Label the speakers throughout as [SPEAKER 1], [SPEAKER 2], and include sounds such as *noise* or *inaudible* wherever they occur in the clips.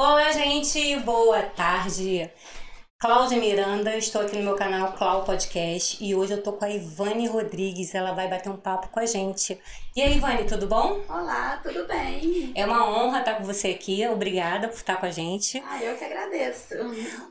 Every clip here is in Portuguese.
[SPEAKER 1] Olá, gente, boa tarde. Cláudia Miranda, estou aqui no meu canal Clau Podcast e hoje eu tô com a Ivane Rodrigues, ela vai bater um papo com a gente. E aí, Ivane, tudo bom?
[SPEAKER 2] Olá, tudo bem?
[SPEAKER 1] É uma honra estar com você aqui, obrigada por estar com a gente.
[SPEAKER 2] Ah, eu que agradeço.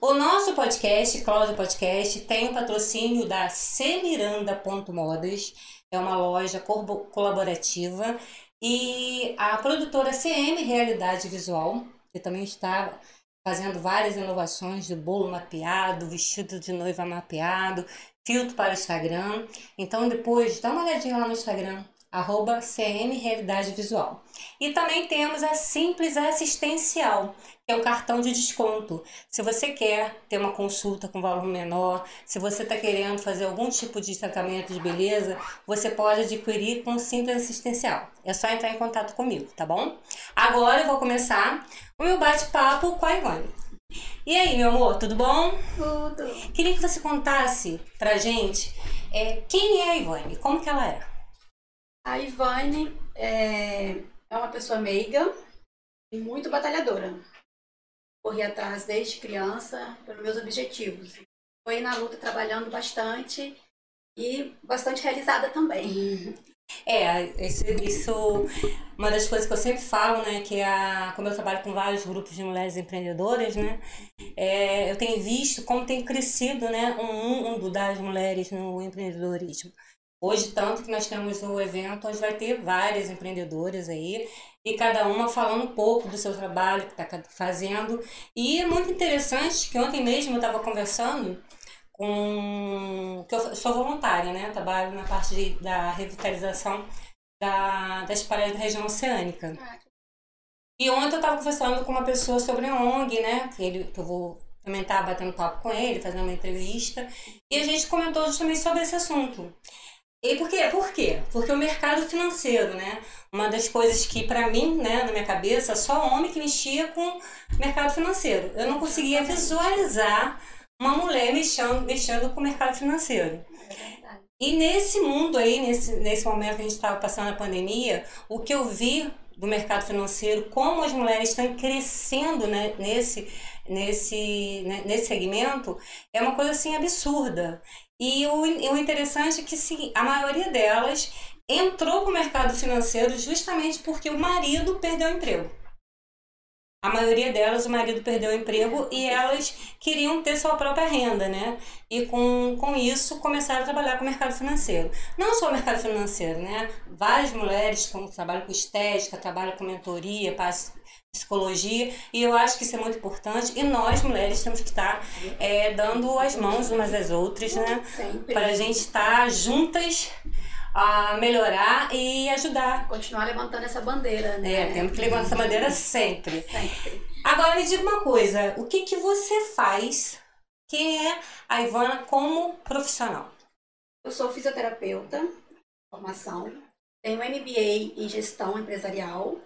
[SPEAKER 1] O nosso podcast, Cláudia Podcast, tem o patrocínio da Semiranda.modas, é uma loja colaborativa e a produtora CM Realidade Visual, que também está fazendo várias inovações de bolo mapeado, vestido de noiva mapeado, filtro para Instagram. Então depois dá uma olhadinha lá no Instagram, arroba CM Realidade Visual. E também temos a Simples Assistencial, que é o cartão de desconto. Se você quer ter uma consulta com valor menor, se você está querendo fazer algum tipo de tratamento de beleza, você pode adquirir com o Simples Assistencial. É só entrar em contato comigo, tá bom? Agora eu vou começar o meu bate-papo com a Ivone. E aí, meu amor, tudo bom?
[SPEAKER 2] Tudo.
[SPEAKER 1] Queria que você contasse pra gente é, quem é a Ivone, como que ela é?
[SPEAKER 2] A Ivone é, é uma pessoa meiga e muito batalhadora. Corri atrás desde criança pelos meus objetivos. Foi na luta trabalhando bastante e bastante realizada também.
[SPEAKER 1] É, isso, isso uma das coisas que eu sempre falo, né, que é a, como eu trabalho com vários grupos de mulheres empreendedoras, né, é, eu tenho visto como tem crescido, né, um mundo das mulheres no empreendedorismo. Hoje, tanto que nós temos o evento onde vai ter várias empreendedoras aí, e cada uma falando um pouco do seu trabalho que está fazendo. E é muito interessante que ontem mesmo eu estava conversando com. que eu sou voluntária, né? trabalho na parte de, da revitalização da, das praias da região oceânica. E ontem eu estava conversando com uma pessoa sobre a ONG, né? Que, ele, que eu vou também estar batendo papo com ele, fazendo uma entrevista. E a gente comentou justamente sobre esse assunto. E por quê? Por quê? Porque o mercado financeiro, né? Uma das coisas que, para mim, né, na minha cabeça, só homem que mexia com mercado financeiro. Eu não conseguia visualizar uma mulher mexendo, mexendo com o mercado financeiro. E nesse mundo aí, nesse, nesse momento que a gente estava passando a pandemia, o que eu vi do mercado financeiro, como as mulheres estão crescendo né, nesse, nesse, né, nesse segmento, é uma coisa assim absurda. E o, o interessante é que sim, a maioria delas entrou para o mercado financeiro justamente porque o marido perdeu o emprego. A maioria delas, o marido perdeu o emprego e elas queriam ter sua própria renda, né? E com, com isso começaram a trabalhar com o mercado financeiro. Não só o mercado financeiro, né? Várias mulheres que trabalham com estética, trabalham com mentoria, psicologia, e eu acho que isso é muito importante. E nós, mulheres, temos que estar é, dando as mãos umas às outras, né? Para a gente estar juntas a melhorar e ajudar.
[SPEAKER 2] Continuar levantando essa bandeira, né?
[SPEAKER 1] É, temos que levantar essa bandeira sempre.
[SPEAKER 2] Sempre.
[SPEAKER 1] Agora me diga uma coisa, o que, que você faz? Quem é a Ivana como profissional?
[SPEAKER 2] Eu sou fisioterapeuta, formação, tenho MBA em gestão empresarial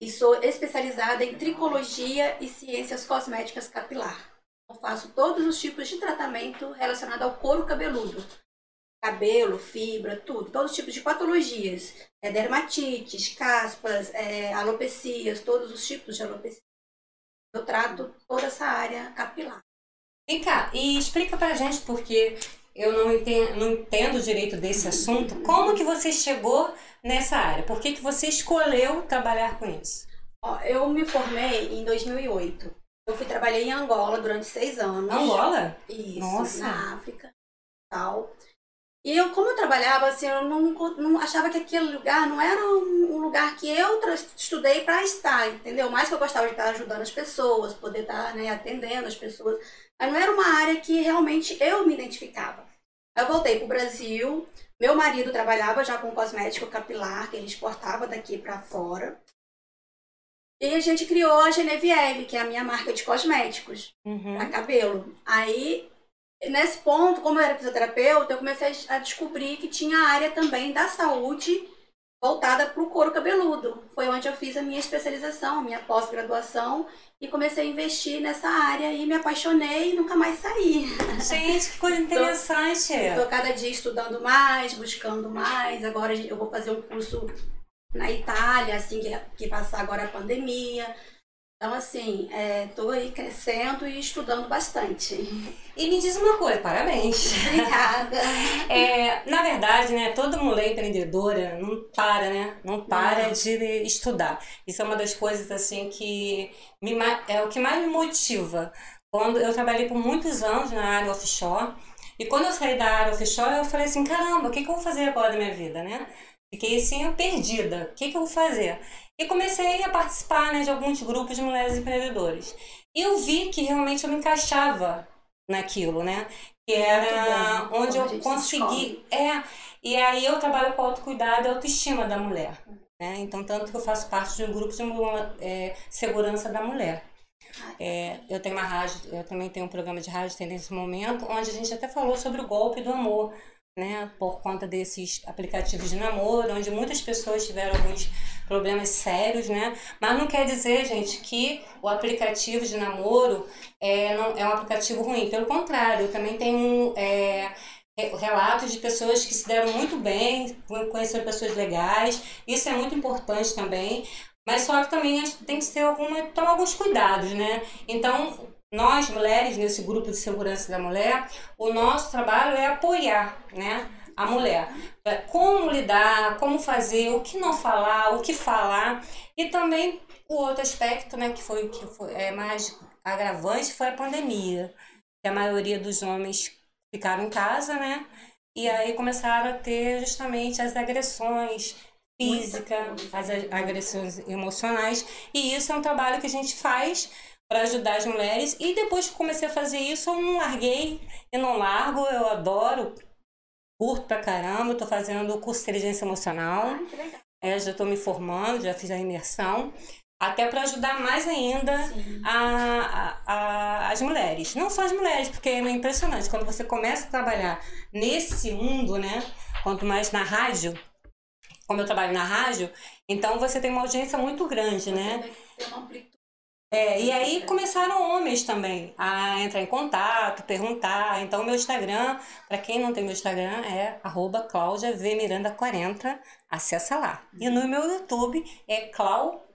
[SPEAKER 2] e sou especializada em tricologia e ciências cosméticas capilar. Eu faço todos os tipos de tratamento relacionado ao couro cabeludo, cabelo, fibra, tudo, todos os tipos de patologias, é, dermatites, caspas, é, alopecias, todos os tipos de alopecia. Eu trato toda essa área capilar.
[SPEAKER 1] Vem cá, e explica pra gente, porque eu não entendo, não entendo direito desse assunto, como que você chegou nessa área? Por que, que você escolheu trabalhar com isso?
[SPEAKER 2] Ó, eu me formei em 2008. Eu fui trabalhar em Angola durante seis anos.
[SPEAKER 1] Angola?
[SPEAKER 2] Isso,
[SPEAKER 1] Nossa.
[SPEAKER 2] na África. Tal. E eu, como eu trabalhava, assim, eu não, não achava que aquele lugar não era um lugar que eu estudei para estar, entendeu? Mais que eu gostava de estar ajudando as pessoas, poder estar né, atendendo as pessoas. Mas não era uma área que realmente eu me identificava. Eu voltei para o Brasil, meu marido trabalhava já com cosmético capilar, que ele exportava daqui para fora. E a gente criou a Genevieve, que é a minha marca de cosméticos
[SPEAKER 1] Uhum.
[SPEAKER 2] para cabelo. Aí nesse ponto, como eu era fisioterapeuta, eu comecei a descobrir que tinha a área também da saúde voltada para o couro cabeludo. Foi onde eu fiz a minha especialização, a minha pós-graduação e comecei a investir nessa área e me apaixonei e nunca mais saí.
[SPEAKER 1] Gente, que coisa interessante.
[SPEAKER 2] Estou cada dia estudando mais, buscando mais. Agora eu vou fazer um curso na Itália, assim que, que passar agora a pandemia. Então, assim, estou é, aí crescendo e estudando bastante.
[SPEAKER 1] E me diz uma coisa, parabéns. *laughs*
[SPEAKER 2] Obrigada.
[SPEAKER 1] É, na verdade, né, toda mulher empreendedora não para, né? Não para não. de estudar. Isso é uma das coisas, assim, que me, é o que mais me motiva. Quando eu trabalhei por muitos anos na área offshore, e quando eu saí da área offshore, eu falei assim, caramba, o que, que eu vou fazer agora da minha vida, né? Fiquei assim, perdida. O que, que eu vou fazer? E comecei a participar né, de alguns grupos de mulheres empreendedoras. E eu vi que realmente eu me encaixava naquilo, né? Que era bom, onde eu consegui. É, e aí eu trabalho com autocuidado e autoestima da mulher. Né? Então, tanto que eu faço parte de um grupo de é, segurança da mulher. É, eu tenho uma rádio, eu também tenho um programa de rádio tem nesse momento, onde a gente até falou sobre o golpe do amor né, por conta desses aplicativos de namoro, onde muitas pessoas tiveram alguns problemas sérios, né? Mas não quer dizer, gente, que o aplicativo de namoro é, não, é um aplicativo ruim. Pelo contrário, também tenho é, relatos de pessoas que se deram muito bem, conheceram pessoas legais. Isso é muito importante também. Mas só que também tem que ter alguma, tomar alguns cuidados, né? Então, nós mulheres nesse grupo de segurança da mulher, o nosso trabalho é apoiar, né, a mulher. É, como lidar, como fazer, o que não falar, o que falar e também o outro aspecto, né, que foi que foi é mais agravante foi a pandemia. Que a maioria dos homens ficaram em casa, né? E aí começaram a ter justamente as agressões físicas, as agressões emocionais. E isso é um trabalho que a gente faz para ajudar as mulheres. E depois que comecei a fazer isso, eu não larguei e não largo. Eu adoro, curto pra caramba. Estou fazendo o curso de inteligência emocional.
[SPEAKER 2] Ah,
[SPEAKER 1] é, já estou me formando, já fiz a imersão. Até para ajudar mais ainda a, a, a, as mulheres. Não só as mulheres, porque é impressionante. Quando você começa a trabalhar nesse mundo, né? Quanto mais na rádio, como eu trabalho na rádio, então você tem uma audiência muito grande, né?
[SPEAKER 2] Tem uma amplitude
[SPEAKER 1] é, e aí começaram homens também a entrar em contato, perguntar. Então, meu Instagram, para quem não tem meu Instagram, é claudiavmiranda40. Acessa lá. E no meu YouTube é Clau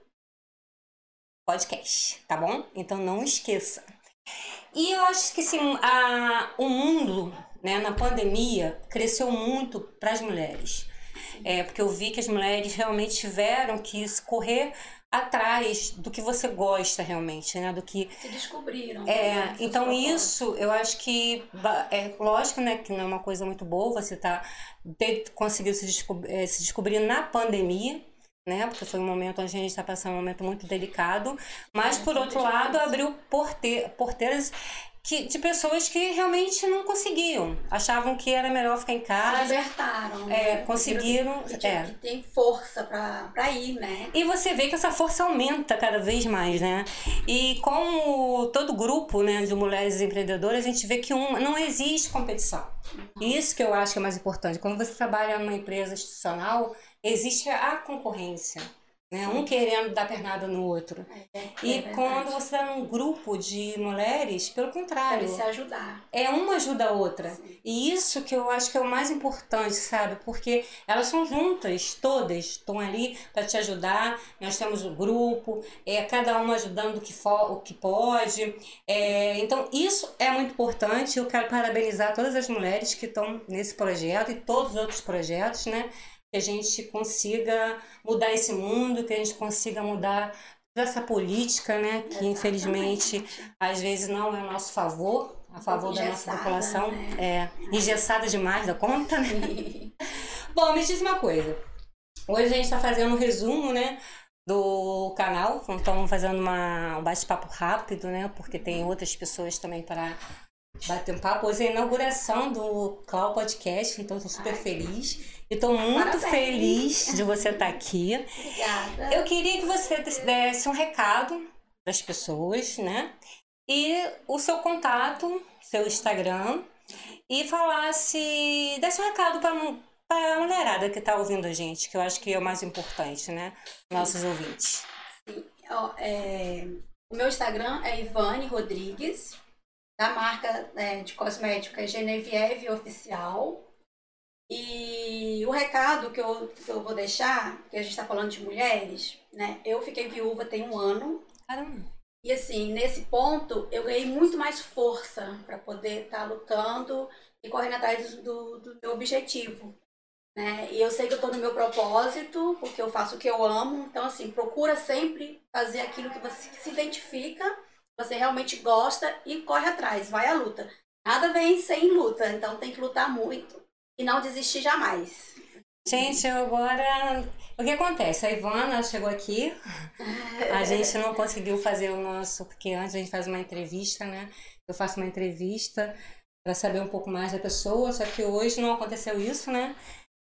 [SPEAKER 1] Podcast, tá bom? Então não esqueça. E eu acho que assim, a, o mundo, né, na pandemia, cresceu muito para as mulheres. É, porque eu vi que as mulheres realmente tiveram que correr atrás do que você gosta realmente, né? Do que
[SPEAKER 2] se descobriram.
[SPEAKER 1] É, né? então isso eu acho que é lógico, né, que não é uma coisa muito boa você tá conseguiu se, descobrir, é, se descobrir na pandemia, né? Porque foi um momento onde a gente está passando um momento muito delicado, mas é, por outro lado abriu porte, porteiras que, de pessoas que realmente não conseguiam. Achavam que era melhor ficar em casa.
[SPEAKER 2] Se libertaram.
[SPEAKER 1] É, né? conseguiram.
[SPEAKER 2] Que, é. que tem força para ir, né?
[SPEAKER 1] E você vê que essa força aumenta cada vez mais, né? E como todo grupo né, de mulheres empreendedoras, a gente vê que um, não existe competição. Uhum. Isso que eu acho que é mais importante. Quando você trabalha numa empresa institucional, existe a concorrência né? Um querendo dar pernada no outro.
[SPEAKER 2] É, é,
[SPEAKER 1] e quando você está num grupo de mulheres, pelo contrário.
[SPEAKER 2] Deve se ajudar.
[SPEAKER 1] É uma ajuda a outra. Sim. E isso que eu acho que é o mais importante, sabe? Porque elas são juntas, todas estão ali para te ajudar. Nós temos o um grupo, é, cada uma ajudando o que, for, o que pode. É, então, isso é muito importante. Eu quero parabenizar todas as mulheres que estão nesse projeto e todos os outros projetos, né? Que a gente consiga mudar esse mundo, que a gente consiga mudar essa política, né, que Exatamente. infelizmente às vezes não é a nosso favor, a favor da nossa população,
[SPEAKER 2] né?
[SPEAKER 1] é engessada demais da conta, né? *laughs* Bom, me diz uma coisa. Hoje a gente está fazendo um resumo, né, do canal, estamos fazendo uma, um bate-papo rápido, né, porque tem outras pessoas também para bater um papo. Hoje é a inauguração do Clau Podcast, então estou super Ai, feliz. Estou muito
[SPEAKER 2] Parabéns.
[SPEAKER 1] feliz de você estar aqui.
[SPEAKER 2] Obrigada.
[SPEAKER 1] Eu queria que você desse um recado para as pessoas, né? E o seu contato, seu Instagram, e falasse, desse um recado para a mulherada que está ouvindo a gente, que eu acho que é o mais importante, né? Nossos Sim. ouvintes.
[SPEAKER 2] Sim. é, o meu Instagram é Ivane Rodrigues, da marca é, de cosmética Genevieve Oficial. E o recado que eu, que eu vou deixar, que a gente está falando de mulheres, né? Eu fiquei viúva tem um ano.
[SPEAKER 1] Caramba.
[SPEAKER 2] E assim, nesse ponto, eu ganhei muito mais força para poder estar tá lutando e correndo atrás do, do, meu objetivo. Né? E eu sei que eu estou no meu propósito, porque eu faço o que eu amo. Então, assim, procura sempre fazer aquilo que você se identifica, você realmente gosta e corre atrás, vai à luta. Nada vem sem luta, então tem que lutar muito e não desistir jamais.
[SPEAKER 1] Gente, agora. O que acontece? A Ivana chegou aqui, a *laughs* gente não conseguiu fazer o nosso, porque antes a gente faz uma entrevista, né? Eu faço uma entrevista para saber um pouco mais da pessoa, só que hoje não aconteceu isso, né?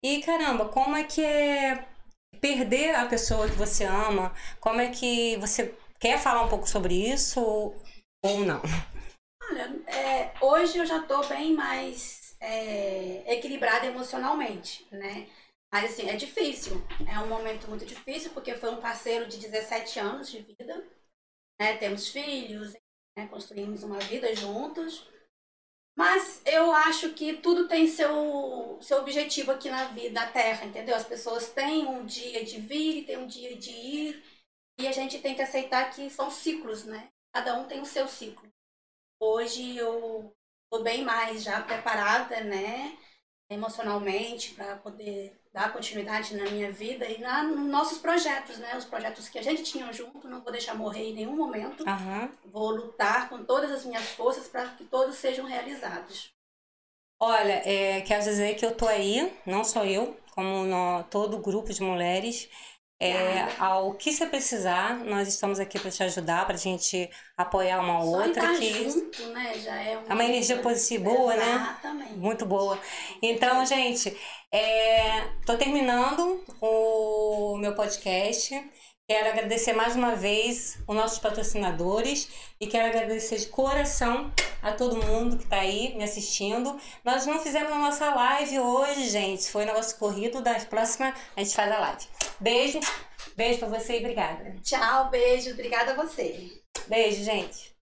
[SPEAKER 1] E caramba, como é que é perder a pessoa que você ama? Como é que você quer falar um pouco sobre isso ou não?
[SPEAKER 2] Olha, é, hoje eu já estou bem mais é, equilibrada emocionalmente, né? Mas assim, é difícil. É um momento muito difícil, porque foi um parceiro de 17 anos de vida. Né? Temos filhos, né? construímos uma vida juntos. Mas eu acho que tudo tem seu, seu objetivo aqui na vida, na Terra, entendeu? As pessoas têm um dia de vir e tem um dia de ir. E a gente tem que aceitar que são ciclos, né? Cada um tem o seu ciclo. Hoje eu estou bem mais já preparada, né? Emocionalmente, para poder dar continuidade na minha vida e na, nos nossos projetos, né? Os projetos que a gente tinha junto, não vou deixar morrer em nenhum momento.
[SPEAKER 1] Uhum.
[SPEAKER 2] Vou lutar com todas as minhas forças para que todos sejam realizados.
[SPEAKER 1] Olha, é, quero dizer que eu tô aí, não só eu, como no, todo o grupo de mulheres. É, ao que você precisar, nós estamos aqui para te ajudar, para a gente apoiar uma
[SPEAKER 2] Só
[SPEAKER 1] outra. Que
[SPEAKER 2] junto, né? Já é uma,
[SPEAKER 1] é uma energia positiva boa,
[SPEAKER 2] né? Exatamente.
[SPEAKER 1] né? Muito boa. Então, gente, é, tô terminando o meu podcast. Quero agradecer mais uma vez os nossos patrocinadores e quero agradecer de coração a todo mundo que está aí me assistindo. Nós não fizemos a nossa live hoje, gente. Foi nosso corrido. Da próxima a gente faz a live. Beijo, beijo para você e obrigada.
[SPEAKER 2] Tchau, beijo. Obrigada a você.
[SPEAKER 1] Beijo, gente.